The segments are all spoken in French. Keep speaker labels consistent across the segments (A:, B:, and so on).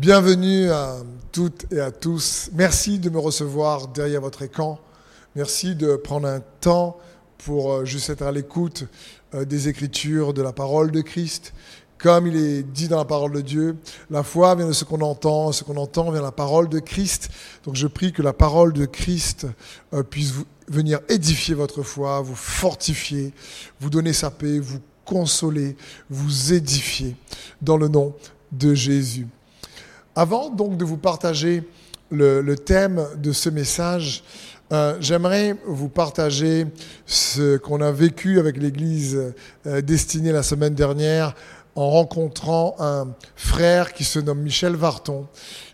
A: Bienvenue à toutes et à tous. Merci de me recevoir derrière votre écran. Merci de prendre un temps pour euh, juste être à l'écoute euh, des Écritures, de la parole de Christ. Comme il est dit dans la parole de Dieu, la foi vient de ce qu'on entend, ce qu'on entend vient de la parole de Christ. Donc je prie que la parole de Christ euh, puisse venir édifier votre foi, vous fortifier, vous donner sa paix, vous consoler, vous édifier dans le nom de Jésus. Avant donc de vous partager le, thème de ce message, euh, j'aimerais vous partager ce qu'on a vécu avec l'Église euh, destinée la semaine dernière en rencontrant un frère qui se nomme Michel Varton.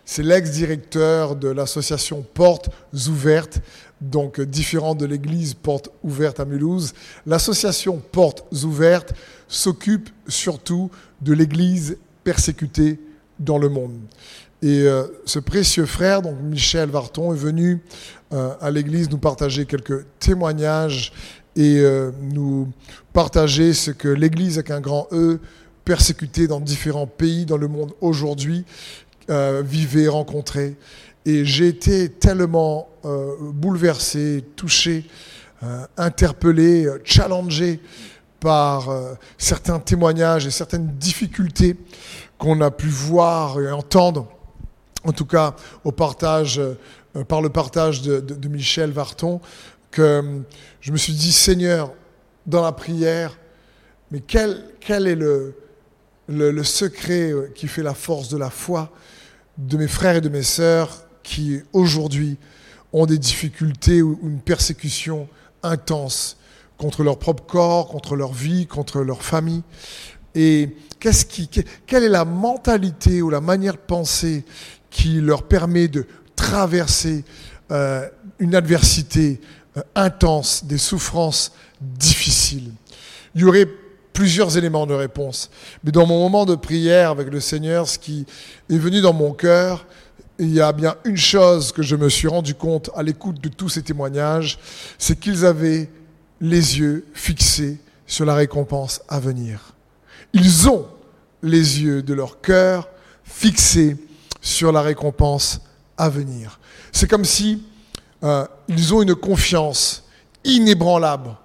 A: C'est l'ex-directeur de l'association Portes Ouvertes, donc différent de l'église Portes Ouvertes à Mulhouse. L'association Portes Ouvertes s'occupe surtout de l'église persécutée dans le monde. Et euh, ce précieux frère, donc Michel Varton, est venu euh, à l'église nous partager quelques témoignages et euh, nous partager ce que l'église avec un grand E persécutés dans différents pays dans le monde aujourd'hui, euh, vivaient, rencontraient. Et j'ai été tellement euh, bouleversé, touché, euh, interpellé, challengé par certains témoignages et certaines difficultés qu'on a pu voir et entendre, en tout cas au partage, par le partage de, Michel Varton, que je me suis dit, Seigneur, dans la prière, mais quel, est le, le, secret euh, qui fait la force de la foi de mes frères et de mes sœurs qui aujourd'hui ont des difficultés ou une persécution intense contre leur propre corps, contre leur vie, contre leur famille. Et quelle est la mentalité ou la manière de penser qui leur permet de traverser euh, une adversité euh, intense, des souffrances difficiles? Il y aurait plusieurs éléments de réponse. Mais dans mon moment de prière avec le Seigneur, ce qui est venu dans mon cœur, il y a bien une chose que je me suis rendu compte à l'écoute de tous ces témoignages, c'est qu'ils avaient les yeux fixés sur la récompense à venir. Ils ont les yeux de leur cœur fixés sur la récompense à venir. C'est comme si euh, ils ont une confiance inébranlable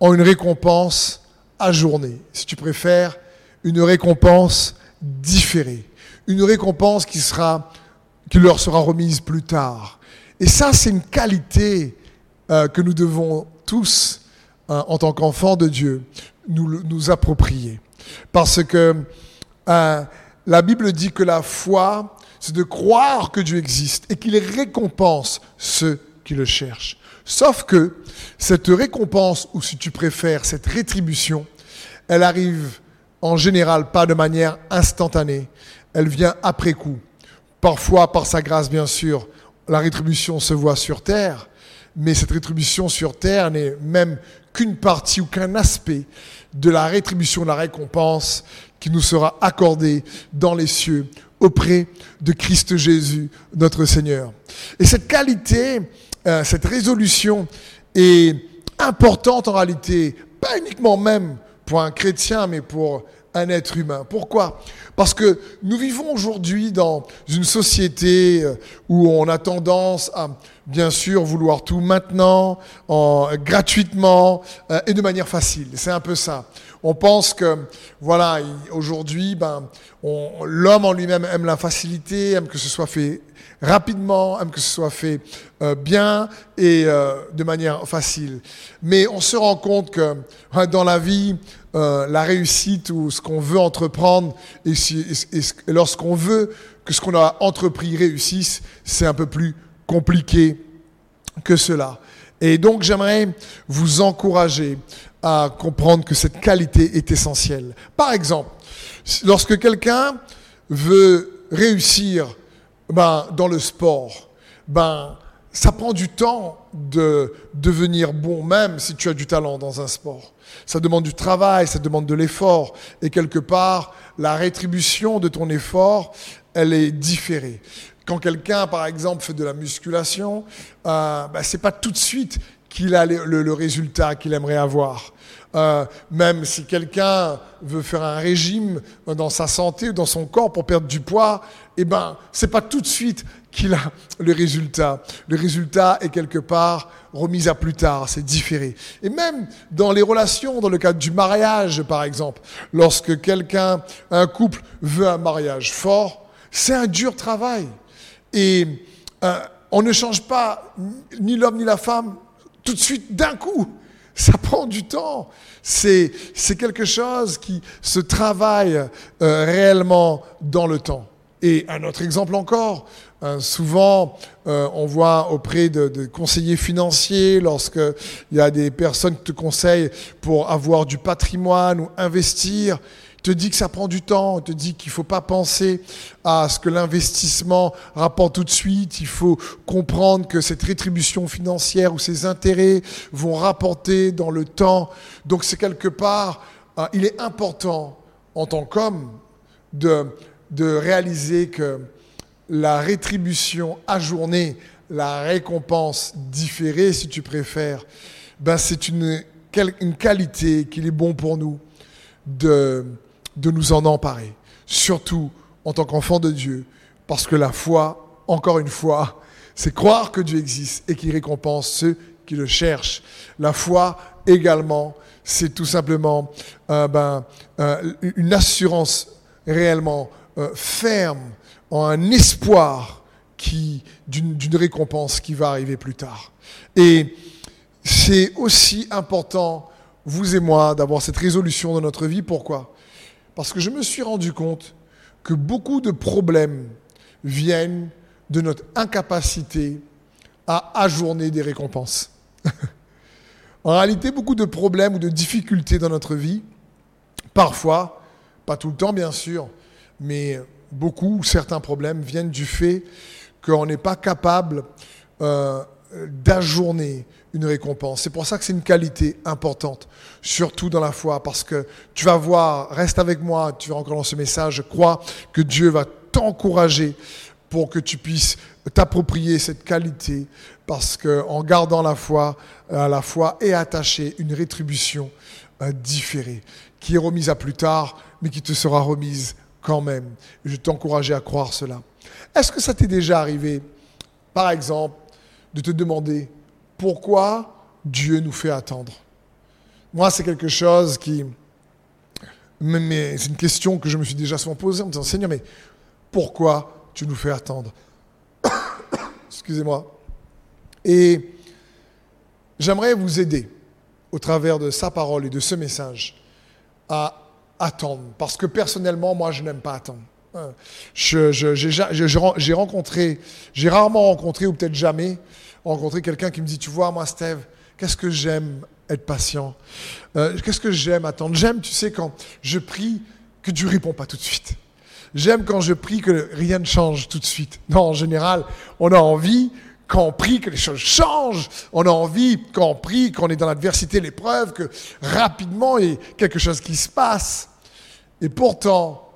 A: en une récompense journée, si tu préfères, une récompense différée, une récompense qui, leur sera remise plus tard. Et ça, c'est une qualité euh, que nous devons tous, hein, en tant qu'enfants de Dieu, nous, nous approprier. Parce que euh, la Bible dit que la foi, c'est de croire que Dieu existe et qu'il récompense ceux qui le cherchent. Sauf que cette récompense, ou si tu préfères, cette rétribution, elle arrive en général pas de manière instantanée, elle vient après coup. Parfois, par sa grâce, bien sûr, la rétribution se voit sur terre, mais cette rétribution sur terre n'est même qu'une partie ou qu'un aspect de la rétribution, de la récompense qui nous sera accordée dans les cieux auprès de Christ Jésus, notre Seigneur. Et cette qualité, euh, cette résolution est importante en réalité, pas uniquement même pour un chrétien, mais pour un être humain. Pourquoi? Parce que nous vivons aujourd'hui dans une société euh, où on a tendance à, bien sûr, vouloir tout maintenant, en, gratuitement euh, et de manière facile. C'est un peu ça. On pense que, voilà, aujourd'hui, ben, l'homme en lui-même aime la facilité, aime que ce soit fait rapidement, aime que ce soit fait euh, bien et de manière facile. Mais on se rend compte que dans la vie, euh, la réussite ou ce qu'on veut entreprendre, et, lorsqu'on veut que ce qu'on a entrepris réussisse, c'est un peu plus compliqué que cela. Et donc j'aimerais vous encourager à comprendre que cette qualité est essentielle. Par exemple, lorsque quelqu'un veut réussir ben, dans le sport, ben, ça prend du temps de devenir bon, même si tu as du talent dans un sport. Ça demande du travail, ça demande de l'effort. Et quelque part, la rétribution de ton effort, elle est différée. Quand quelqu'un, par exemple, fait de la musculation, euh, bah, c'est pas tout de suite qu'il a le, résultat qu'il aimerait avoir. Euh, même si quelqu'un veut faire un régime dans sa santé ou dans son corps pour perdre du poids, eh ben, c'est pas tout de suite qu'il a le résultat. Le résultat est quelque part remis à plus tard, c'est différé. Et même dans les relations, dans le cadre du mariage par exemple, lorsque quelqu'un, un couple veut un mariage fort, c'est un dur travail. Et euh, on ne change pas ni l'homme ni la femme tout de suite d'un coup. Ça prend du temps. C'est, c'est quelque chose qui se travaille euh, réellement dans le temps. Et un autre exemple encore, euh, souvent euh, on voit auprès de, conseillers financiers, lorsqu'il y a des personnes qui te conseillent pour avoir du patrimoine ou investir, te dit que ça prend du temps, te dit qu'il faut pas penser à ce que l'investissement rapporte tout de suite, il faut comprendre que cette rétribution financière ou ces intérêts vont rapporter dans le temps. Donc c'est quelque part, euh, il est important en tant qu'homme de, de réaliser que la rétribution ajournée, la récompense différée si tu préfères, ben c'est une, une qualité qu'il est bon pour nous de de nous en emparer, surtout en tant qu'enfant de Dieu, parce que la foi, encore une fois, c'est croire que Dieu existe et qu'il récompense ceux qui le cherchent. La foi également, c'est tout simplement euh, ben, euh, une assurance réellement euh, ferme, en un espoir d'une récompense qui va arriver plus tard. Et c'est aussi important, vous et moi, d'avoir cette résolution dans notre vie. Pourquoi? Parce que je me suis rendu compte que beaucoup de problèmes viennent de notre incapacité à ajourner des récompenses. en réalité, beaucoup de problèmes ou de difficultés dans notre vie, parfois, pas tout le temps bien sûr, mais beaucoup, certains problèmes viennent du fait qu'on n'est pas capable euh, d'ajourner une récompense. C'est pour ça que c'est une qualité importante, surtout dans la foi, parce que tu vas voir, reste avec moi, tu vas encore dans ce message, je crois que Dieu va t'encourager pour que tu puisses t'approprier cette qualité, parce qu'en gardant la foi, à la foi est attachée une rétribution euh, différée, qui est remise à plus tard, mais qui te sera remise quand même. Je t'encourageais à croire cela. Est-ce que ça t'est déjà arrivé, par exemple, de te demander pourquoi Dieu nous fait attendre? Moi, c'est quelque chose qui... Mais c'est une question que je me suis déjà souvent posée en me disant, Seigneur, mais pourquoi tu nous fais attendre? Excusez-moi. Et j'aimerais vous aider au travers de sa parole et de ce message à attendre. Parce que personnellement, moi, je n'aime pas attendre. J'ai rencontré, j'ai rarement rencontré, ou peut-être jamais, rencontré quelqu'un qui me dit, tu vois, moi, Steve, qu'est-ce que j'aime être patient? Euh, Qu'est-ce que j'aime attendre? J'aime, tu sais, quand je prie, que Dieu ne répond pas tout de suite. J'aime quand je prie que rien ne change tout de suite. Non, en général, on a envie, quand on prie, que les choses changent. On a envie, quand on prie, qu'on est dans l'adversité, l'épreuve, que rapidement il y ait quelque chose qui se passe. Et pourtant,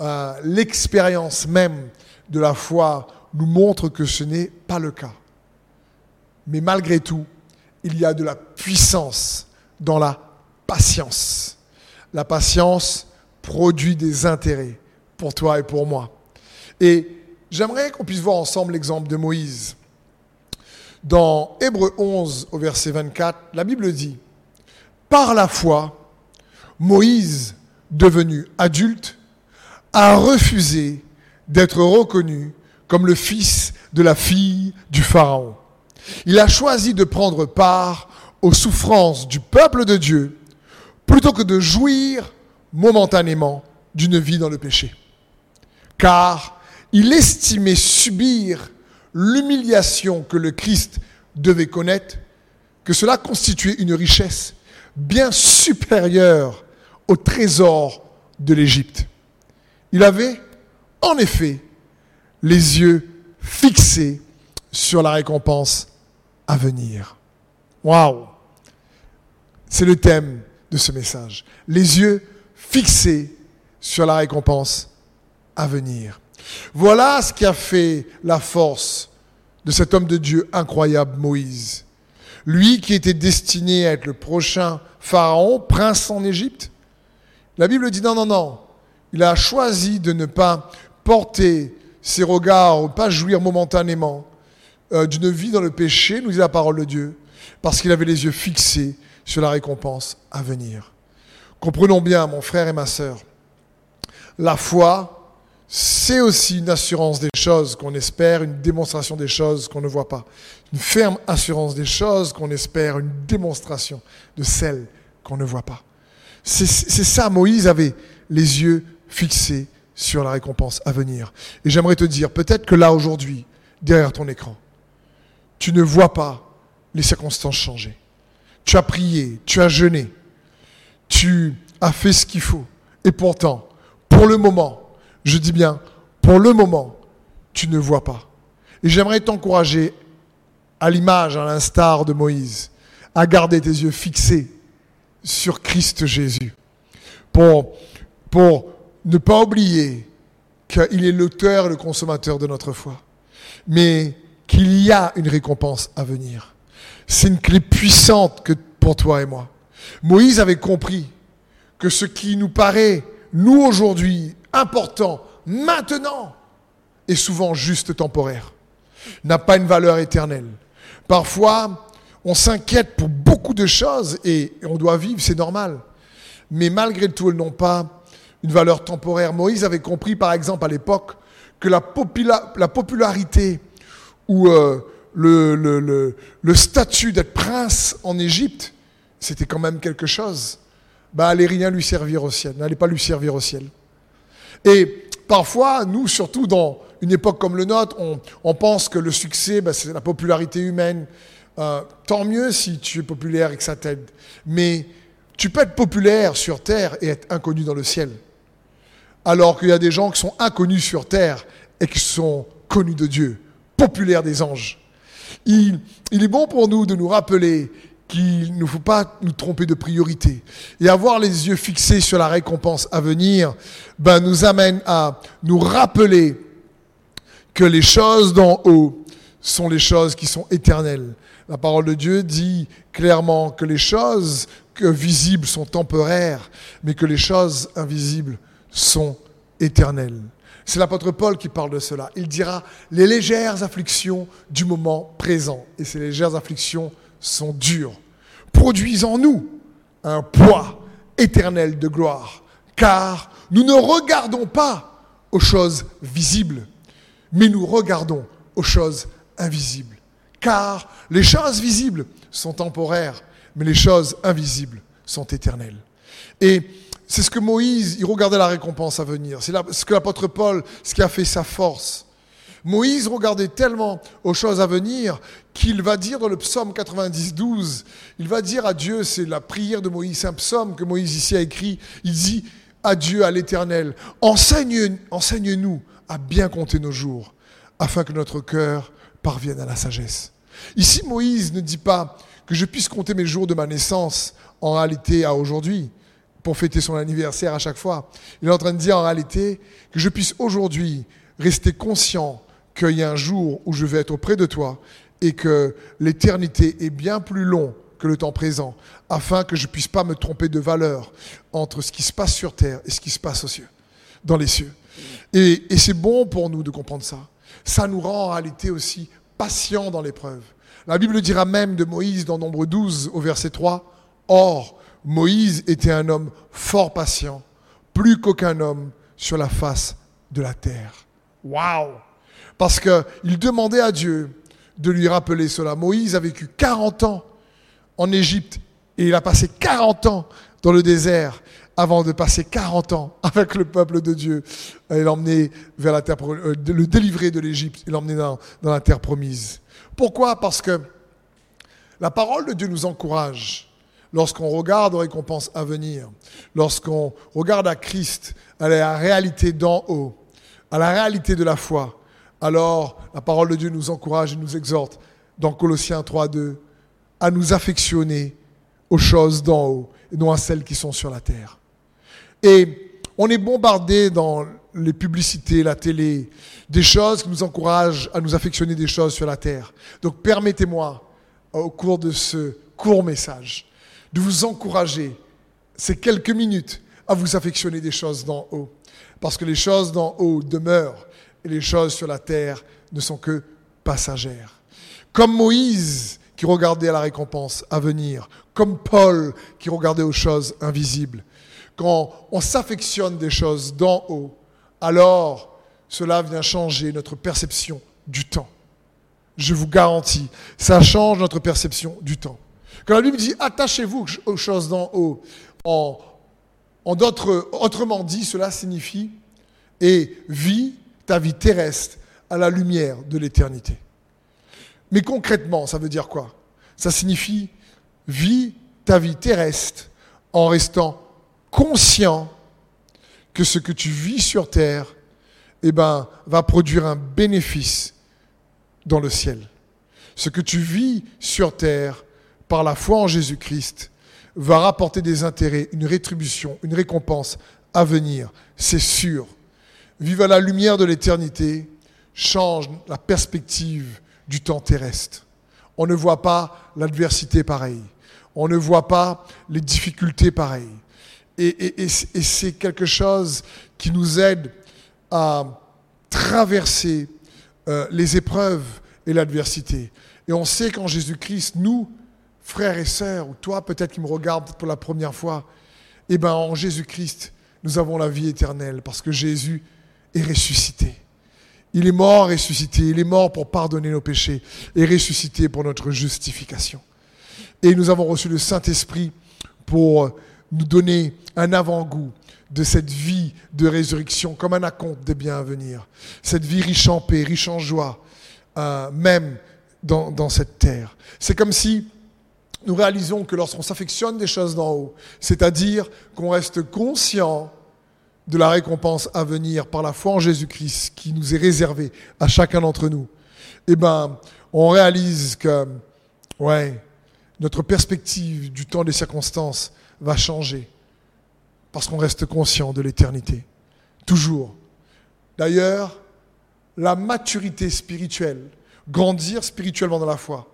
A: euh, l'expérience même de la foi nous montre que ce n'est pas le cas. Mais malgré tout, il y a de la puissance dans la patience. La patience produit des intérêts pour toi et pour moi. Et j'aimerais qu'on puisse voir ensemble l'exemple de Moïse. Dans Hébreu 11 au verset 24, la Bible dit, Par la foi, Moïse, devenu adulte, a refusé d'être reconnu comme le fils de la fille du Pharaon. Il a choisi de prendre part aux souffrances du peuple de Dieu plutôt que de jouir momentanément d'une vie dans le péché. Car il estimait subir l'humiliation que le Christ devait connaître, que cela constituait une richesse bien supérieure au trésor de l'Égypte. Il avait, en effet, les yeux fixés sur la récompense à venir. Waouh C'est le thème de ce message. Les yeux fixés sur la récompense à venir. Voilà ce qui a fait la force de cet homme de Dieu incroyable, Moïse. lui qui était destiné à être le prochain pharaon, prince en Égypte. La Bible dit non, non, non. Il a choisi de ne pas porter ses regards, pas jouir momentanément euh, d'une vie dans le péché, nous dit la parole de Dieu, parce qu'il avait les yeux fixés sur la récompense à venir. Comprenons bien, mon frère et ma sœur, la foi, c'est aussi une assurance des choses qu'on espère, une démonstration des choses qu'on ne voit pas. Une ferme assurance des choses qu'on espère, une démonstration de celles qu'on ne voit pas. C'est ça, Moïse avait les yeux fixés sur la récompense à venir. Et j'aimerais te dire, peut-être que là aujourd'hui, derrière ton écran, tu ne vois pas les circonstances changer. Tu as prié, tu as jeûné, tu as fait ce qu'il faut. Et pourtant, pour le moment, je dis bien, pour le moment, tu ne vois pas. Et j'aimerais t'encourager, à l'image, à l'instar de Moïse, à garder tes yeux fixés sur Christ Jésus. Pour, pour ne pas oublier qu'il est l'auteur et le consommateur de notre foi. Mais qu'il y a une récompense à venir. C'est une clé puissante que pour toi et moi. Moïse avait compris que ce qui nous paraît, nous aujourd'hui, important, maintenant, est souvent juste temporaire, n'a pas une valeur éternelle. Parfois, on s'inquiète pour beaucoup de choses et on doit vivre, c'est normal. Mais malgré tout, elles n'ont pas une valeur temporaire. Moïse avait compris, par exemple, à l'époque, que la, la popularité où euh, le, statut d'être prince en Égypte, c'était quand même quelque chose. Bah, allez rien lui servir au ciel, n'allez pas lui servir au ciel. Et parfois, nous, surtout dans une époque comme le nôtre, on, on pense que le succès, bah, c'est la popularité humaine. Euh, tant mieux si tu es populaire et que ça t'aide. Mais tu peux être populaire sur terre et être inconnu dans le ciel. Alors qu'il y a des gens qui sont inconnus sur terre et qui sont connus de Dieu populaire des anges. Il, est bon pour nous de nous rappeler qu'il ne faut pas nous tromper de priorité. Et avoir les yeux fixés sur la récompense à venir ben, nous amène à nous rappeler que les choses d'en haut sont les choses qui sont éternelles. La parole de Dieu dit clairement que les choses visibles sont temporaires, mais que les choses invisibles sont éternelles. C'est l'apôtre Paul qui parle de cela. Il dira les légères afflictions du moment présent. Et ces légères afflictions sont dures. Produisent en nous un poids éternel de gloire. Car nous ne regardons pas aux choses visibles, mais nous regardons aux choses invisibles. Car les choses visibles sont temporaires, mais les choses invisibles sont éternelles. Et c'est ce que Moïse, il regardait la récompense à venir. C'est ce que l'apôtre Paul, ce qui a fait sa force. Moïse regardait tellement aux choses à venir qu'il va dire dans le psaume 90, 12, il va dire à Dieu, c'est la prière de Moïse, c'est un psaume que Moïse ici a écrit, il dit à Dieu, à l'Éternel, enseigne, enseigne-nous à bien compter nos jours, afin que notre cœur parvienne à la sagesse. Ici, Moïse ne dit pas que je puisse compter mes jours de ma naissance en réalité à aujourd'hui pour fêter son anniversaire à chaque fois. Il est en train de dire en réalité que je puisse aujourd'hui rester conscient qu'il y a un jour où je vais être auprès de toi et que l'éternité est bien plus long que le temps présent, afin que je ne puisse pas me tromper de valeur entre ce qui se passe sur terre et ce qui se passe aux cieux, dans les cieux. Et c'est bon pour nous de comprendre ça. Ça nous rend en réalité aussi patients dans l'épreuve. La Bible dira même de Moïse dans Nombre 12 au verset 3, Or, Moïse était un homme fort patient, plus qu'aucun homme sur la face de la terre. Waouh Parce qu'il demandait à Dieu de lui rappeler cela. Moïse a vécu 40 ans en Égypte et il a passé 40 ans dans le désert avant de passer 40 ans avec le peuple de Dieu et l'emmener vers la terre, euh, le délivrer de l'Égypte et l'emmener dans, dans la terre promise. Pourquoi? Parce que la parole de Dieu nous encourage lorsqu'on regarde aux récompenses à venir, lorsqu'on regarde à Christ, à la réalité d'en haut, à la réalité de la foi, alors la parole de Dieu nous encourage et nous exhorte dans Colossiens 3.2 à nous affectionner aux choses d'en haut et non à celles qui sont sur la terre. Et on est bombardé dans les publicités, la télé, des choses qui nous encouragent à nous affectionner des choses sur la terre. Donc permettez-moi au cours de ce court message, de vous encourager ces quelques minutes à vous affectionner des choses d'en haut. Parce que les choses d'en haut demeurent et les choses sur la terre ne sont que passagères. Comme Moïse qui regardait à la récompense à venir, comme Paul qui regardait aux choses invisibles. Quand on s'affectionne des choses d'en haut, alors cela vient changer notre perception du temps. Je vous garantis, ça change notre perception du temps. Quand la Bible dit attachez-vous aux choses d'en haut, en, d'autres, autrement dit, cela signifie et vis ta vie terrestre à la lumière de l'éternité. Mais concrètement, ça veut dire quoi? Ça signifie vis ta vie terrestre en restant conscient que ce que tu vis sur terre eh ben, va produire un bénéfice dans le ciel. Ce que tu vis sur terre par la foi en Jésus-Christ va rapporter des intérêts, une rétribution, une récompense à venir, c'est sûr. Vivre à la lumière de l'éternité change la perspective du temps terrestre. On ne voit pas l'adversité pareille. On ne voit pas les difficultés pareilles. Et, c'est quelque chose qui nous aide à traverser euh, les épreuves et l'adversité. Et on sait qu'en Jésus-Christ, nous, frères et sœurs, ou toi peut-être qui me regardes pour la première fois, eh bien en Jésus-Christ, nous avons la vie éternelle parce que Jésus est ressuscité. Il est mort, ressuscité. Il est mort pour pardonner nos péchés et ressuscité pour notre justification. Et nous avons reçu le Saint-Esprit pour nous donner un avant-goût de cette vie de résurrection comme un acompte des biens à venir. Cette vie riche en paix, riche en joie, euh, même dans, dans cette terre. C'est comme si nous réalisons que lorsqu'on s'affectionne des choses d'en haut, c'est-à-dire qu'on reste conscient de la récompense à venir par la foi en Jésus-Christ qui nous est réservée à chacun d'entre nous, eh ben, on réalise que, ouais, notre perspective du temps des circonstances va changer parce qu'on reste conscient de l'éternité. Toujours. D'ailleurs, la maturité spirituelle, grandir spirituellement dans la foi,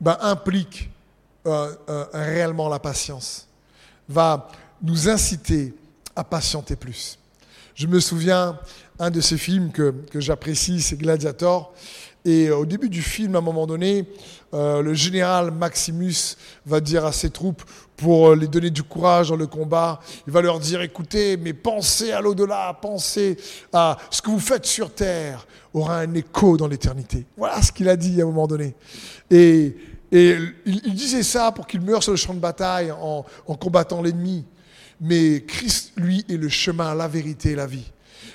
A: ben, implique euh, euh, réellement la patience, va nous inciter à patienter plus. Je me souviens, un de ces films que, que j'apprécie, c'est Gladiator. Et euh, au début du film, à un moment donné, le général Maximus va dire à ses troupes, pour euh, les donner du courage dans le combat, il va leur dire, écoutez, mais pensez à l'au-delà, pensez à ce que vous faites sur Terre aura un écho dans l'éternité. Voilà ce qu'il a dit à un moment donné. Et, il, disait ça pour qu'il meure sur le champ de bataille en, combattant l'ennemi. Mais Christ, lui, est le chemin, la vérité et la vie.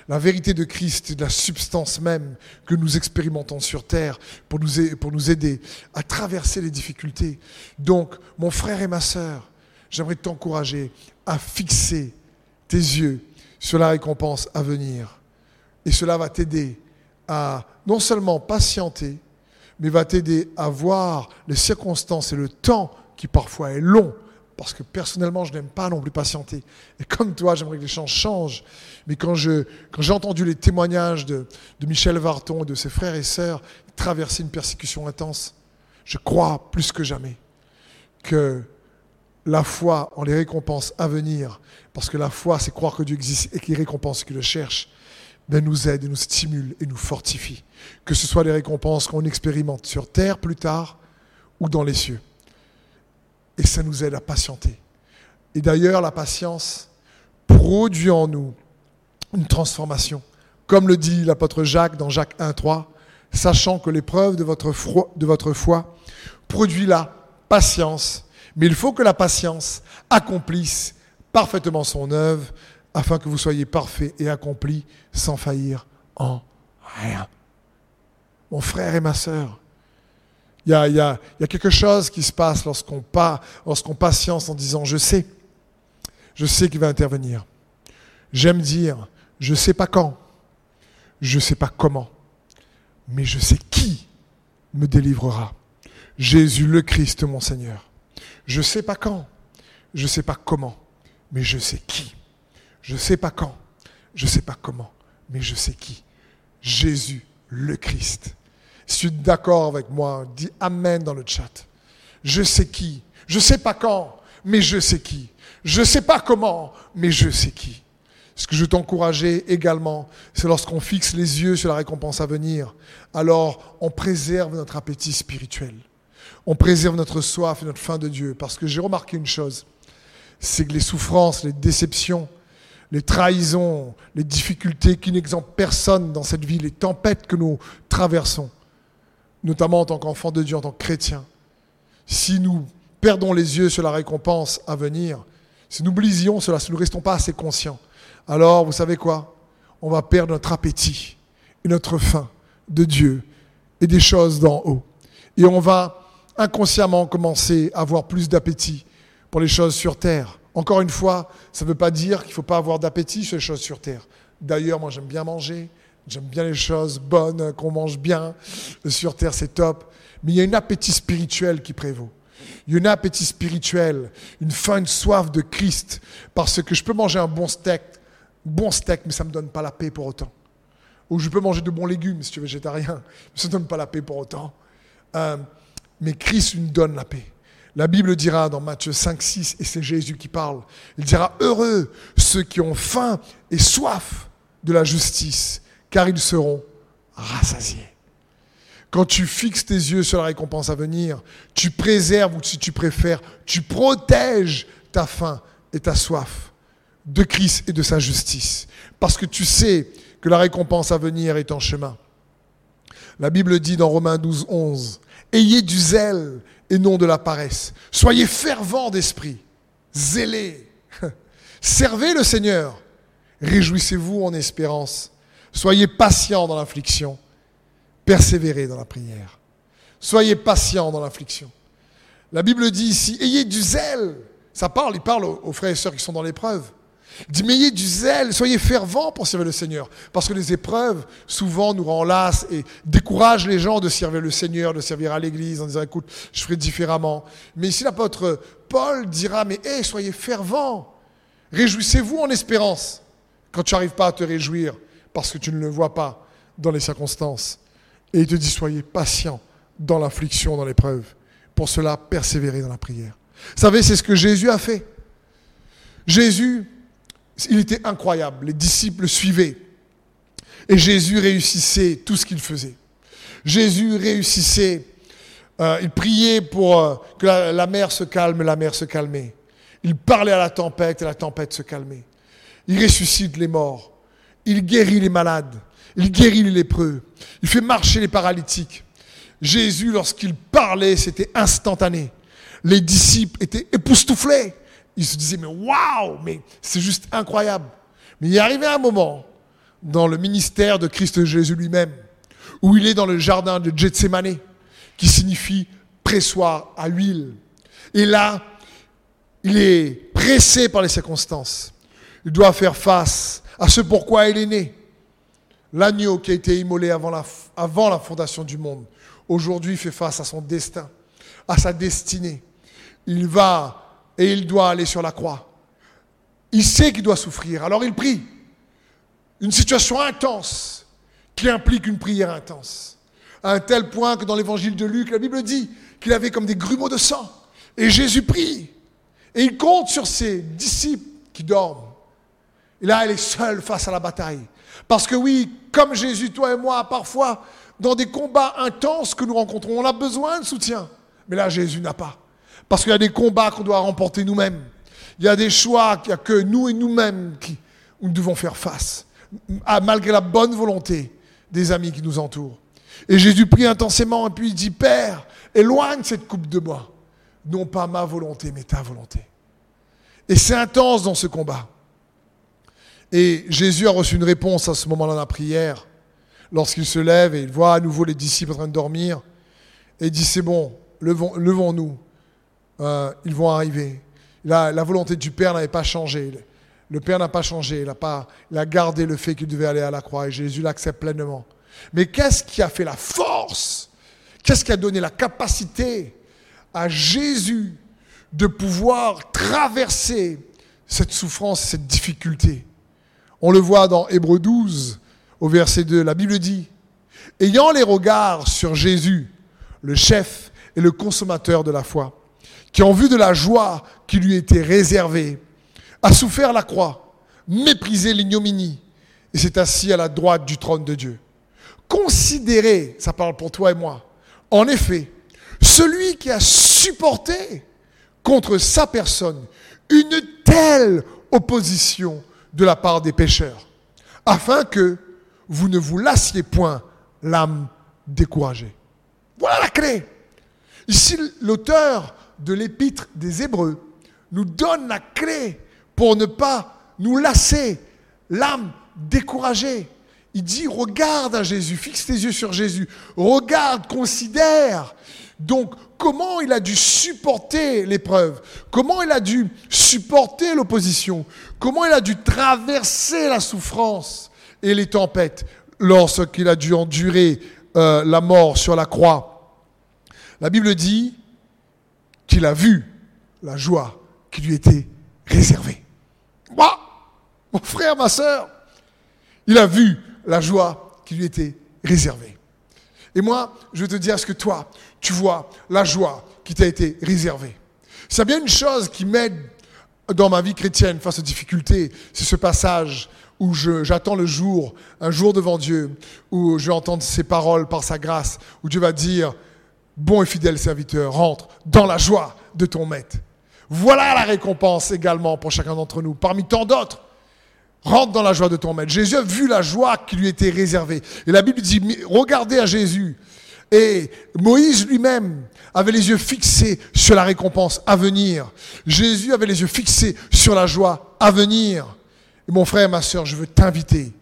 A: La vérité de Christ est la substance même que nous expérimentons sur terre pour nous, pour nous aider à traverser les difficultés. Donc, mon frère et ma sœur, j'aimerais t'encourager à fixer tes yeux sur la récompense à venir. Et cela va t'aider à non seulement patienter, mais va t'aider à voir les circonstances et le temps qui parfois est long parce que personnellement, je n'aime pas non plus patienter. Et comme toi, j'aimerais que les choses changent. Mais quand, je, quand j'ai entendu les témoignages de, de Michel Varton et de ses frères et sœurs traverser une persécution intense, je crois plus que jamais que la foi en les récompenses à venir, parce que la foi, c'est croire que Dieu existe et qu'il récompense ceux qui le cherchent, ben nous aide et nous stimule et nous fortifie. Que ce soit les récompenses qu'on expérimente sur terre plus tard ou dans les cieux. Et ça nous aide à patienter. Et d'ailleurs, la patience produit en nous une transformation. Comme le dit l'apôtre Jacques dans Jacques 1.3, sachant que l'épreuve de votre, de votre foi produit la patience. Mais il faut que la patience accomplisse parfaitement son œuvre afin que vous soyez parfaits et accomplis sans faillir en rien. Mon frère et ma sœur, il y a, quelque chose qui se passe lorsqu'on lorsqu'on patience en disant je sais, je sais qu'il va intervenir. J'aime dire je ne sais pas quand, je ne sais pas comment, mais je sais qui me délivrera. Jésus le Christ, mon Seigneur. Je ne sais pas quand, je ne sais pas comment, mais je sais qui. Je ne sais pas quand, je ne sais pas comment, mais je sais qui. Jésus le Christ. Si tu es d'accord avec moi, dis Amen dans le chat. Je sais qui. Je ne sais pas quand, mais je sais qui. Je ne sais pas comment, mais je sais qui. Ce que je veux t'encourager également, c'est lorsqu'on fixe les yeux sur la récompense à venir, alors on préserve notre appétit spirituel. On préserve notre soif et notre faim de Dieu. Parce que j'ai remarqué une chose, c'est que les souffrances, les déceptions, les trahisons, les difficultés qui n'exemptent personne dans cette vie, les tempêtes que nous traversons, notamment en tant qu'enfants de Dieu, en tant que chrétiens, si nous perdons les yeux sur la récompense à venir, si nous oublions cela, si nous ne restons pas assez conscients, alors vous savez quoi? On va perdre notre appétit et notre faim de Dieu et des choses d'en haut. Et on va inconsciemment commencer à avoir plus d'appétit pour les choses sur terre. Encore une fois, ça ne veut pas dire qu'il ne faut pas avoir d'appétit sur les choses sur terre. D'ailleurs, moi j'aime bien manger, j'aime bien les choses bonnes, qu'on mange bien. Sur terre, c'est top. Mais il y a un appétit spirituel qui prévaut. Il y a un appétit spirituel, une faim, une soif de Christ. Parce que je peux manger un bon steak, bon steak, mais ça ne me donne pas la paix pour autant. Ou je peux manger de bons légumes si tu es végétarien, mais ça ne donne pas la paix pour autant. Euh, mais Christ nous donne la paix. La Bible dira dans Matthieu 5, 6, et c'est Jésus qui parle, il dira, heureux ceux qui ont faim et soif de la justice, car ils seront rassasiés. Quand tu fixes tes yeux sur la récompense à venir, tu préserves, ou si tu préfères, tu protèges ta faim et ta soif de Christ et de sa justice. Parce que tu sais que la récompense à venir est en chemin. La Bible dit dans Romains 12, 11, Ayez du zèle et non de la paresse. Soyez fervents d'esprit, zélés. Servez le Seigneur. Réjouissez-vous en espérance. Soyez patients dans l'affliction. Persévérez dans la prière. Soyez patients dans l'affliction. La Bible dit ici, ayez du zèle. Ça parle, il parle aux frères et sœurs qui sont dans l'épreuve. Ayez du zèle, soyez fervents pour servir le Seigneur. Parce que les épreuves, souvent, nous renlassent et découragent les gens de servir le Seigneur, de servir à l'Église, en disant, écoute, je ferai différemment. Mais ici, l'apôtre Paul dira, mais hé, soyez fervents. Réjouissez-vous en espérance. Quand tu n'arrives pas à te réjouir, parce que tu ne le vois pas dans les circonstances. Et il te dit, soyez patients dans l'affliction, dans l'épreuve. Pour cela, persévérez dans la prière. Vous savez, c'est ce que Jésus a fait. Jésus, il était incroyable. Les disciples le suivaient. Et Jésus réussissait tout ce qu'il faisait. Jésus réussissait. Euh, il priait pour euh, que la, mer se calme, la mer se calmait. Il parlait à la tempête et la tempête se calmait. Il ressuscite les morts. Il guérit les malades. Il guérit les lépreux. Il fait marcher les paralytiques. Jésus, lorsqu'il parlait, c'était instantané. Les disciples étaient époustouflés il se disait, mais waouh, mais c'est juste incroyable. Mais il est arrivé un moment dans le ministère de Christ Jésus lui-même, où il est dans le jardin de Gethsemane, qui signifie pressoir à l'huile. Et là, il est pressé par les circonstances. Il doit faire face à ce pourquoi il est né. L'agneau qui a été immolé avant la, avant la fondation du monde, aujourd'hui fait face à son destin, à sa destinée. Il va et il doit aller sur la croix. Il sait qu'il doit souffrir, alors il prie. Une situation intense qui implique une prière intense. À un tel point que dans l'évangile de Luc, la Bible dit qu'il avait comme des grumeaux de sang. Et Jésus prie. Et il compte sur ses disciples qui dorment. Et là, elle est seule face à la bataille. Parce que oui, comme Jésus, toi et moi, parfois, dans des combats intenses que nous rencontrons, on a besoin de soutien. Mais là, Jésus n'a pas. Parce qu'il y a des combats qu'on doit remporter nous-mêmes. Il y a des choix qu'il n'y a que nous et nous-mêmes qui nous devons faire face, malgré la bonne volonté des amis qui nous entourent. Et Jésus prie intensément et puis il dit, Père, éloigne cette coupe de bois. Non pas ma volonté, mais ta volonté. Et c'est intense dans ce combat. Et Jésus a reçu une réponse à ce moment-là dans la prière, lorsqu'il se lève et il voit à nouveau les disciples en train de dormir. Et il dit, c'est bon, levons-nous. Euh, ils vont arriver. La, la volonté du Père n'avait pas changé. Le Père n'a pas changé. Il a, pas, il a gardé le fait qu'il devait aller à la croix et Jésus l'accepte pleinement. Mais qu'est-ce qui a fait la force? Qu'est-ce qui a donné la capacité à Jésus de pouvoir traverser cette souffrance, cette difficulté? On le voit dans Hébreu 12, au verset 2. La Bible dit ayant les regards sur Jésus, le chef et le consommateur de la foi, qui en vue de la joie qui lui était réservée, a souffert la croix, méprisé l'ignominie, et s'est assis à la droite du trône de Dieu. Considérez, ça parle pour toi et moi, en effet, celui qui a supporté contre sa personne une telle opposition de la part des pécheurs, afin que vous ne vous lassiez point l'âme découragée. Voilà la clé. Ici, l'auteur de l'épître des Hébreux nous donne la clé pour ne pas nous lasser l'âme découragée. Il dit, regarde à Jésus, fixe tes yeux sur Jésus, regarde, considère. Donc, comment il a dû supporter l'épreuve, comment il a dû supporter l'opposition, comment il a dû traverser la souffrance et les tempêtes lorsqu'il a dû endurer euh, la mort sur la croix? La Bible dit qu'il a vu la joie qui lui était réservée. Moi, mon frère, ma soeur, il a vu la joie qui lui était réservée. Et moi, je veux te dire, est-ce que toi, tu vois la joie qui t'a été réservée? C'est bien une chose qui m'aide dans ma vie chrétienne face aux difficultés, c'est ce passage où j'attends le jour, un jour devant Dieu, où je vais entendre ses paroles par sa grâce, où Dieu va dire, bon et fidèle serviteur, rentre dans la joie de ton maître. Voilà la récompense également pour chacun d'entre nous, parmi tant d'autres. Rentre dans la joie de ton maître. Jésus a vu la joie qui lui était réservée. Et la Bible dit, regardez à Jésus. Et Moïse lui-même avait les yeux fixés sur la récompense à venir. Jésus avait les yeux fixés sur la joie à venir. Mon frère, ma soeur, je veux t'inviter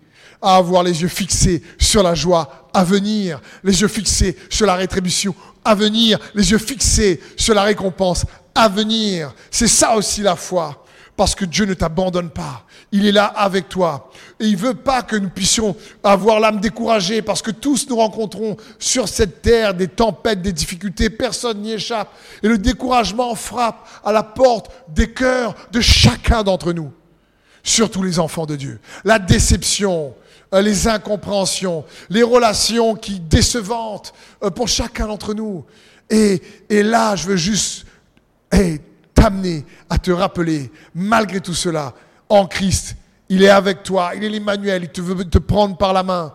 A: à avoir les yeux fixés sur la joie à venir, les yeux fixés sur la rétribution à venir, les yeux fixés sur la récompense à venir. C'est ça aussi la foi. Parce que Dieu ne t'abandonne pas. Il est là avec toi. Et il veut pas que nous puissions avoir l'âme découragée parce que tous nous rencontrons sur cette terre des tempêtes, des difficultés. Personne n'y échappe. Et le découragement frappe à la porte des cœurs de chacun d'entre nous surtout les enfants de Dieu. La déception, les incompréhensions, les relations qui décevantes euh, pour chacun d'entre nous. Et, et, là, je veux juste t'amener à te rappeler, malgré tout cela, en Christ, il est avec toi, il est l'Emmanuel, il te veut te prendre par la main.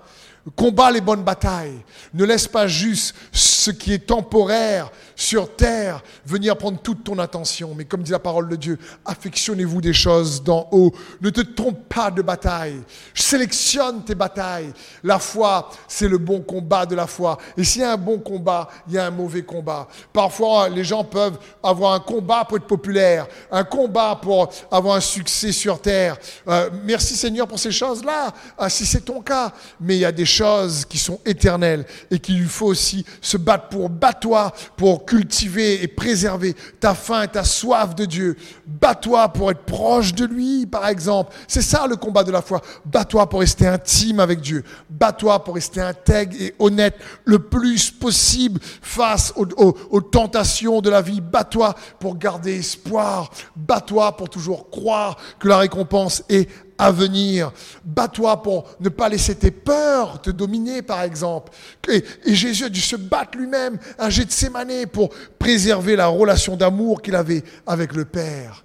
A: Combat les bonnes batailles. Ne laisse pas juste ce qui est temporaire sur terre venir prendre toute ton attention. Mais comme dit la parole de Dieu, affectionnez-vous des choses d'en haut. Ne te trompe pas de bataille. Sélectionne tes batailles. La foi, c'est le bon combat de la foi. Et s'il y a un bon combat, il y a un mauvais combat. Parfois, les gens peuvent avoir un combat pour être populaire, un combat pour avoir un succès sur terre. Euh, merci Seigneur pour ces choses-là, ah, si c'est ton cas. Mais il y a des choses qui sont éternelles et qu'il faut aussi se battre pour. Bats-toi pour cultiver et préserver ta faim et ta soif de Dieu. Bats-toi pour être proche de lui, par exemple. C'est ça le combat de la foi. Bats-toi pour rester intime avec Dieu. Bats-toi pour rester intègre et honnête le plus possible face aux, tentations de la vie. Bats-toi pour garder espoir. Bats-toi pour toujours croire que la récompense est à venir. Bats-toi pour ne pas laisser tes peurs te dominer, par exemple. Et, Jésus a dû se battre lui-même un jet de sémané pour préserver la relation d'amour qu'il avait avec le Père.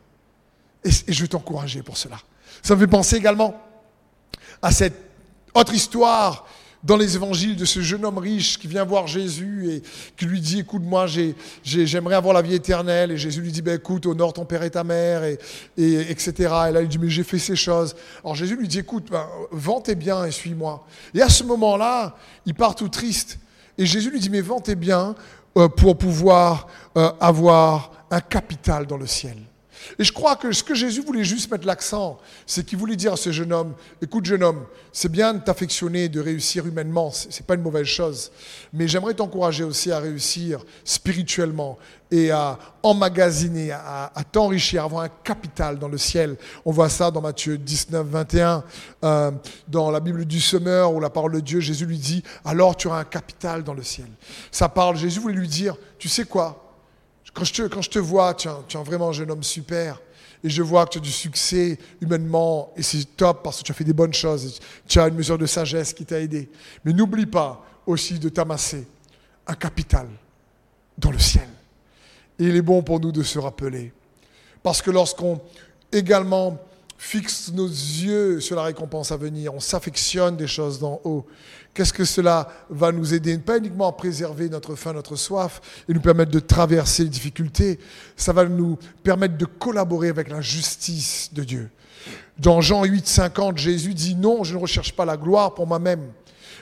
A: Et, et je veux t'encourager pour cela. Ça me fait penser également à cette autre histoire dans les évangiles de ce jeune homme riche qui vient voir Jésus et qui lui dit, écoute, moi, j'aimerais avoir la vie éternelle. Et Jésus lui dit, ben, écoute, honore ton père et ta mère, et, etc. Et là, il dit, mais j'ai fait ces choses. Alors Jésus lui dit, écoute, ben, vends tes biens et suis-moi. Et à ce moment-là, il part tout triste. Et Jésus lui dit, mais vends tes biens euh, pour pouvoir euh, avoir un capital dans le ciel. Et je crois que ce que Jésus voulait juste mettre l'accent, c'est qu'il voulait dire à ce jeune homme, écoute jeune homme, c'est bien de t'affectionner, de réussir humainement, ce n'est pas une mauvaise chose, mais j'aimerais t'encourager aussi à réussir spirituellement et à emmagasiner, à, t'enrichir, à avoir un capital dans le ciel. On voit ça dans Matthieu 19, 21, euh, dans la Bible du semeur, où la parole de Dieu, Jésus lui dit, alors tu auras un capital dans le ciel. Ça parle, Jésus voulait lui dire, tu sais quoi? Quand je te, quand je te vois, tu es, vraiment un jeune homme super. Et je vois que tu as du succès humainement. Et c'est top parce que tu as fait des bonnes choses. Tu as une mesure de sagesse qui t'a aidé. Mais n'oublie pas, aussi de t'amasser un capital dans le ciel. Et il est bon pour nous de se rappeler. Parce que lorsqu'on également fixe nos yeux sur la récompense à venir, on s'affectionne des choses d'en haut. Qu'est-ce que cela va nous aider? Pas uniquement à préserver notre faim, notre soif, et nous permettre de traverser les difficultés, ça va nous permettre de collaborer avec la justice de Dieu. Dans Jean 8, 50, Jésus dit Non, je ne recherche pas la gloire pour moi-même,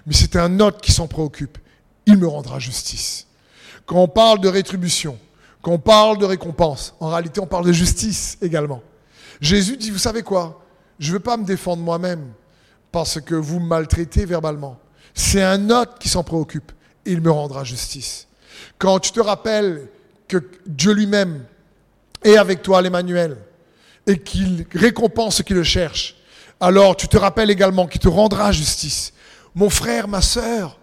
A: mais c'est un autre qui s'en préoccupe. Il me rendra justice. Quand on parle de rétribution, quand on parle de récompense, en réalité, on parle de justice également. Jésus dit, vous savez quoi? Je ne veux pas me défendre moi-même parce que vous me maltraitez verbalement. C'est un autre qui s'en préoccupe et il me rendra justice. Quand tu te rappelles que Dieu lui-même est avec toi, l'Emmanuel, et qu'il récompense ceux qui le cherchent, alors tu te rappelles également qu'il te rendra justice. Mon frère, ma sœur,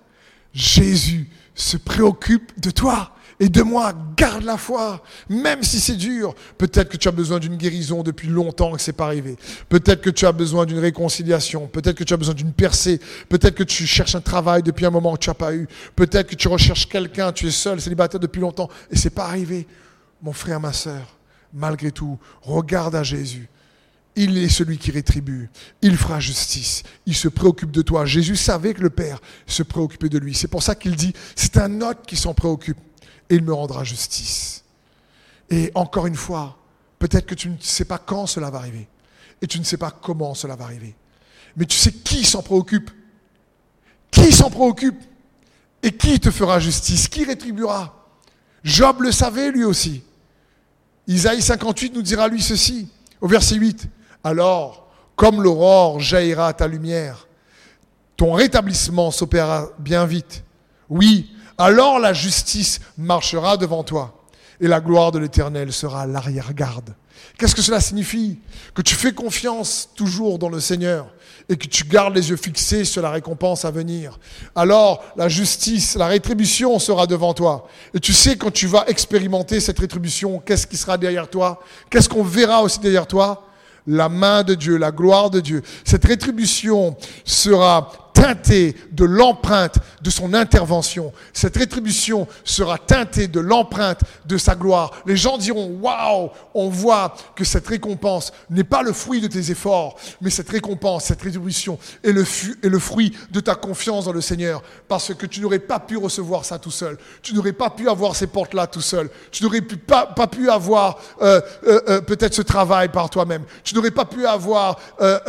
A: Jésus se préoccupe de toi et de moi. Garde la foi, même si c'est dur. Peut-être que tu as besoin d'une guérison depuis longtemps que c'est pas arrivé. Peut-être que tu as besoin d'une réconciliation. Peut-être que tu as besoin d'une percée. Peut-être que tu cherches un travail depuis un moment que tu n'as pas eu. Peut-être que tu recherches quelqu'un. Tu es seul, célibataire depuis longtemps et c'est pas arrivé. Mon frère, ma sœur, malgré tout, regarde à Jésus. Il est celui qui rétribue. Il fera justice. Il se préoccupe de toi. Jésus savait que le Père se préoccupait de lui. C'est pour ça qu'il dit, c'est un autre qui s'en préoccupe et il me rendra justice. Et encore une fois, peut-être que tu ne sais pas quand cela va arriver et tu ne sais pas comment cela va arriver. Mais tu sais qui s'en préoccupe. Qui s'en préoccupe et qui te fera justice, qui rétribuera. Job le savait lui aussi. Isaïe 58 nous dira lui ceci, au verset 8. Alors, comme l'aurore jaillira à ta lumière, ton rétablissement s'opérera bien vite. Oui, alors la justice marchera devant toi et la gloire de l'Éternel sera à l'arrière-garde. Qu'est-ce que cela signifie Que tu fais confiance toujours dans le Seigneur et que tu gardes les yeux fixés sur la récompense à venir. Alors la justice, la rétribution sera devant toi. Et tu sais quand tu vas expérimenter cette rétribution, qu'est-ce qui sera derrière toi? Qu'est-ce qu'on verra aussi derrière toi? La main de Dieu, la gloire de Dieu. Cette rétribution sera teintée de l'empreinte de son intervention. Cette rétribution sera teintée de l'empreinte de sa gloire. Les gens diront, waouh, on voit que cette récompense n'est pas le fruit de tes efforts, mais cette récompense, cette rétribution est le, fruit de ta confiance dans le Seigneur. Parce que tu n'aurais pas pu recevoir ça tout seul. Tu n'aurais pas pu avoir ces portes-là tout seul. Tu n'aurais pas, pas, pu avoir euh, euh, euh, peut-être ce travail par toi-même. Tu n'aurais pas pu avoir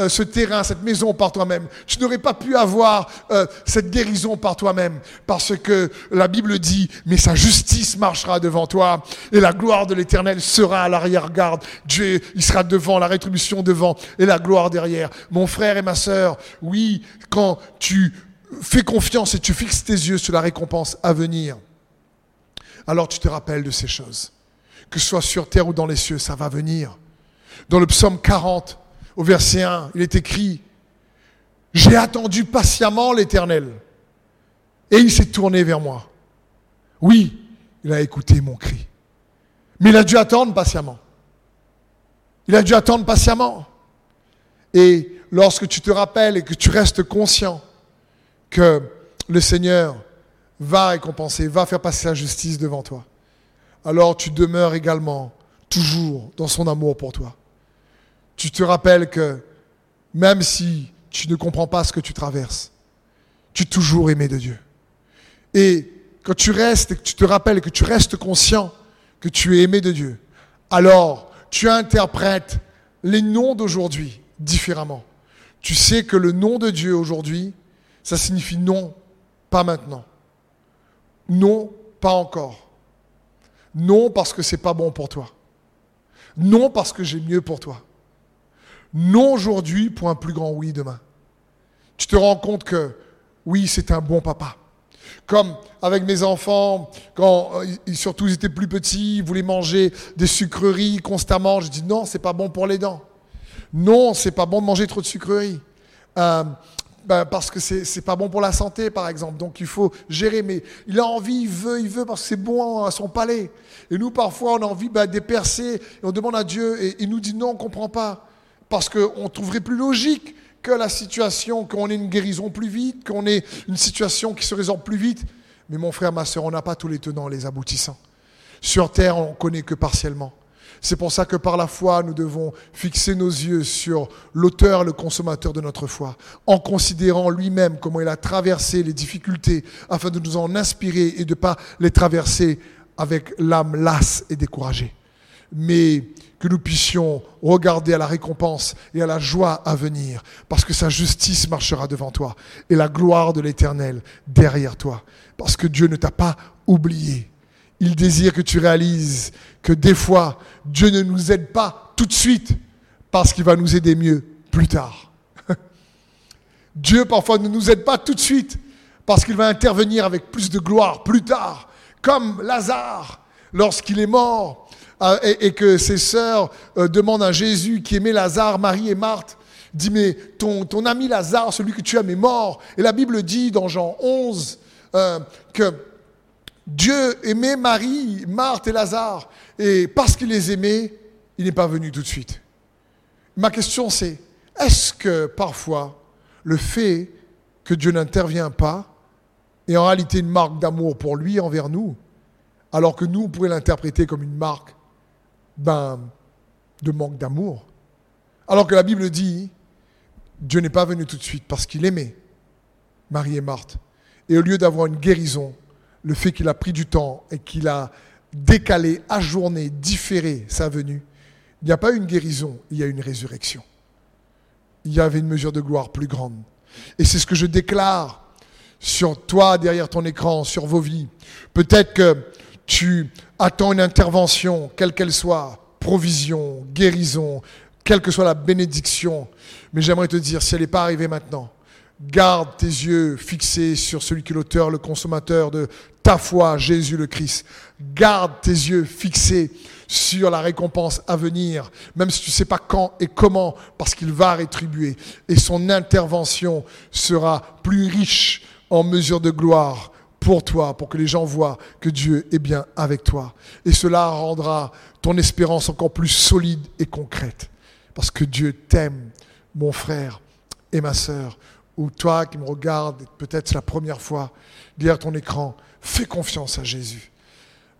A: ce terrain, cette maison par toi-même. Tu n'aurais pas pu avoir euh, cette guérison par toi-même. Parce que la Bible dit, mais sa justice marchera devant toi et la gloire de l'éternel sera à l'arrière-garde. Dieu, il sera devant, la rétribution devant et la gloire derrière. Mon frère et ma sœur, oui, quand tu fais confiance et tu fixes tes yeux sur la récompense à venir, alors tu te rappelles de ces choses. Que ce soit sur terre ou dans les cieux, ça va venir. Dans le psaume 40, au verset 1, il est écrit, j'ai attendu patiemment l'Éternel. Et il s'est tourné vers moi. Oui, il a écouté mon cri. Mais il a dû attendre patiemment. Il a dû attendre patiemment. Et lorsque tu te rappelles et que tu restes conscient que le Seigneur va récompenser, va faire passer sa justice devant toi, alors tu demeures également toujours dans son amour pour toi. Tu te rappelles que même si tu ne comprends pas ce que tu traverses. Tu es toujours aimé de Dieu. Et quand tu restes que tu te rappelles que tu restes conscient que tu es aimé de Dieu, alors tu interprètes les noms d'aujourd'hui différemment. Tu sais que le nom de Dieu aujourd'hui, ça signifie non, pas maintenant. Non, pas encore. Non parce que c'est pas bon pour toi. Non parce que j'ai mieux pour toi non aujourd'hui pour un plus grand oui demain. Tu te rends compte que oui, c'est un bon papa. Comme avec mes enfants, quand euh, surtout ils étaient plus petits, ils voulaient manger des sucreries constamment, je dis non, c'est pas bon pour les dents. Non, c'est pas bon de manger trop de sucreries. Euh, ben, parce que c'est pas bon pour la santé, par exemple. Donc il faut gérer. Mais il a envie, il veut, il veut parce que c'est bon à son palais. Et nous, parfois, on a envie ben, de percer et on demande à Dieu et il nous dit non, on comprend pas parce qu'on trouverait plus logique que la situation, qu'on ait une guérison plus vite, qu'on ait une situation qui se résorbe plus vite. Mais mon frère, ma soeur, on n'a pas tous les tenants, les aboutissants. Sur terre, on ne connaît que partiellement. C'est pour ça que par la foi, nous devons fixer nos yeux sur l'auteur, le consommateur de notre foi, en considérant lui-même comment il a traversé les difficultés afin de nous en inspirer et de ne pas les traverser avec l'âme lasse et découragée. Mais que nous puissions regarder à la récompense et à la joie à venir, parce que sa justice marchera devant toi et la gloire de l'Éternel derrière toi, parce que Dieu ne t'a pas oublié. Il désire que tu réalises que des fois, Dieu ne nous aide pas tout de suite parce qu'il va nous aider mieux plus tard. Dieu parfois ne nous aide pas tout de suite parce qu'il va intervenir avec plus de gloire plus tard, comme Lazare lorsqu'il est mort euh, et, que ses sœurs euh, demandent à Jésus qui aimait Lazare, Marie et Marthe, dit mais ton, ton ami Lazare, celui que tu aimes est mort. Et la Bible dit dans Jean 11 euh, que Dieu aimait Marie, Marthe et Lazare. Et parce qu'il les aimait, il n'est pas venu tout de suite. Ma question c'est, est-ce que parfois le fait que Dieu n'intervient pas est en réalité une marque d'amour pour lui envers nous, alors que nous, on pourrait l'interpréter comme une marque ben, de manque d'amour Alors que la Bible dit, Dieu n'est pas venu tout de suite parce qu'il aimait Marie et Marthe. Et au lieu d'avoir une guérison, le fait qu'il a pris du temps et qu'il a décalé, ajourné, différé sa venue, il n'y a pas une guérison, il y a une résurrection. Il y avait une mesure de gloire plus grande. Et c'est ce que je déclare sur toi, derrière ton écran, sur vos vies. Peut-être que tu attends une intervention, quelle qu'elle soit, provision, guérison, quelle que soit la bénédiction. Mais j'aimerais te dire, si elle n'est pas arrivée maintenant, Garde tes yeux fixés sur celui qui est l'auteur, le consommateur de ta foi, Jésus le Christ. Garde tes yeux fixés sur la récompense à venir, même si tu ne sais pas quand et comment, parce qu'il va rétribuer. Et son intervention sera plus riche en mesure de gloire pour toi, pour que les gens voient que Dieu est bien avec toi. Et cela rendra ton espérance encore plus solide et concrète. Parce que Dieu t'aime, mon frère et ma sœur ou toi qui me regardes, peut-être la première fois derrière ton écran, fais confiance à Jésus.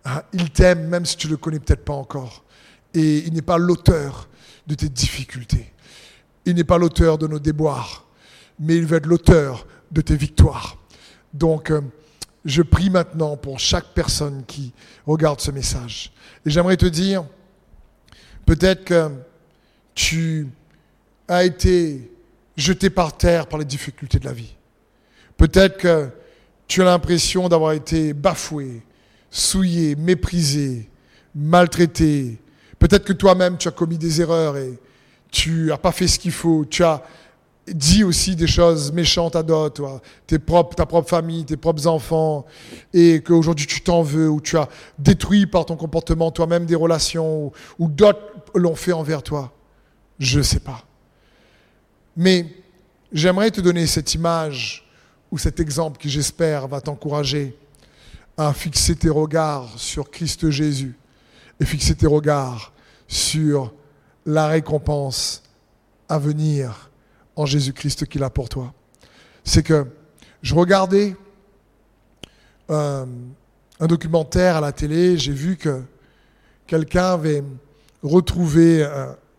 A: Hein, il t'aime même si tu ne le connais peut-être pas encore. Et il n'est pas l'auteur de tes difficultés. Il n'est pas l'auteur de nos déboires, mais il veut être l'auteur de tes victoires. Donc, euh, je prie maintenant pour chaque personne qui regarde ce message. Et j'aimerais te dire, peut-être que tu as été jeté par terre par les difficultés de la vie. Peut-être que tu as l'impression d'avoir été bafoué, souillé, méprisé, maltraité. Peut-être que toi-même tu as commis des erreurs et tu n'as pas fait ce qu'il faut. Tu as dit aussi des choses méchantes à d'autres, tes ta propre famille, tes propres enfants, et qu'aujourd'hui tu t'en veux, ou tu as détruit par ton comportement toi-même des relations, ou d'autres l'ont fait envers toi. Je ne sais pas. Mais j'aimerais te donner cette image ou cet exemple qui, j'espère, va t'encourager à fixer tes regards sur Christ Jésus et fixer tes regards sur la récompense à venir en Jésus-Christ qu'il a pour toi. C'est que je regardais euh, un documentaire à la télé, j'ai vu que quelqu'un avait retrouvé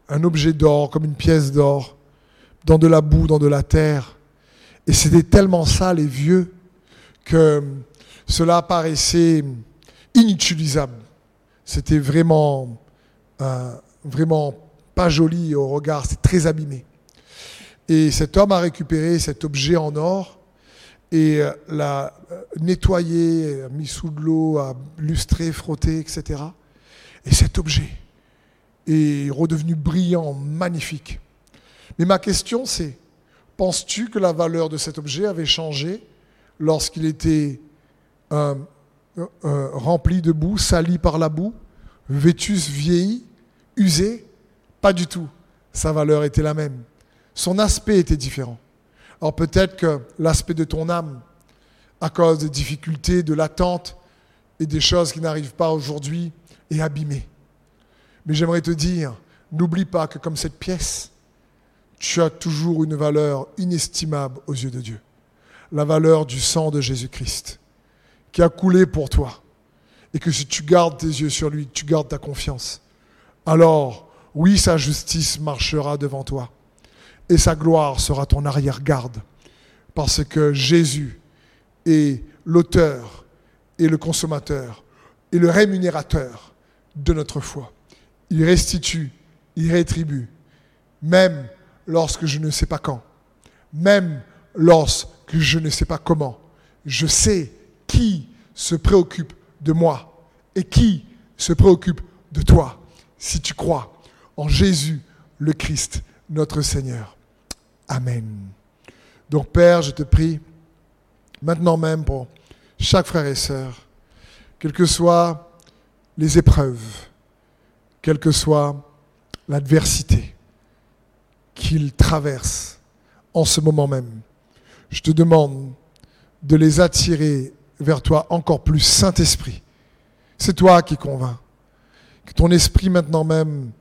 A: un objet d'or, comme une pièce d'or, dans de la boue, dans de la terre. Et c'était tellement sale et vieux que cela paraissait inutilisable. C'était vraiment, euh, vraiment pas joli au regard, c'est très abîmé. Et cet homme a récupéré cet objet en or et euh, l'a euh, nettoyé, mis sous de l'eau, a lustré, frotté, etc. Et cet objet est redevenu brillant, magnifique. Mais ma question c'est, penses-tu que la valeur de cet objet avait changé lorsqu'il était euh, rempli de boue, sali par la boue, vétus, vieilli, usé? Pas du tout. Sa valeur était la même. Son aspect était différent. Alors peut-être que l'aspect de ton âme, à cause des difficultés, de l'attente et des choses qui n'arrivent pas aujourd'hui, est abîmé. Mais j'aimerais te dire, n'oublie pas que comme cette pièce, tu as toujours une valeur inestimable aux yeux de Dieu. La valeur du sang de Jésus-Christ qui a coulé pour toi. Et que si tu gardes tes yeux sur lui, tu gardes ta confiance, alors oui, sa justice marchera devant toi. Et sa gloire sera ton arrière-garde. Parce que Jésus est l'auteur et le consommateur et le rémunérateur de notre foi. Il restitue, il rétribue, même lorsque je ne sais pas quand, même lorsque je ne sais pas comment. Je sais qui se préoccupe de moi et qui se préoccupe de toi si tu crois en Jésus le Christ, notre Seigneur. Amen. Donc Père, je te prie, maintenant même pour chaque frère et sœur, quelles que soient les épreuves, quelle que soit l'adversité qu'ils traversent en ce moment même, je te demande de les attirer vers toi encore plus, Saint-Esprit. C'est toi qui convainc. Que ton esprit maintenant même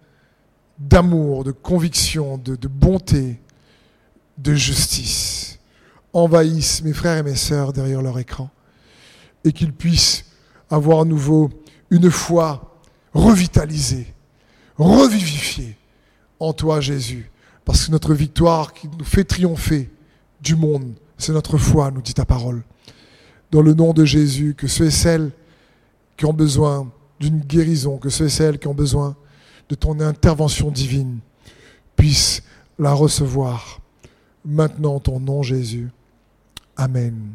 A: d'amour, de conviction, de, de, bonté, de justice envahisse mes frères et mes sœurs derrière leur écran et qu'ils puissent avoir à nouveau une foi revitalisée, revivifiée en toi Jésus. Parce que notre victoire qui nous fait triompher du monde, c'est notre foi, nous dit ta parole. Dans le nom de Jésus, que ceux et celles qui ont besoin d'une guérison, que ceux et celles qui ont besoin de ton intervention divine puissent la recevoir. Maintenant, ton nom Jésus. Amen.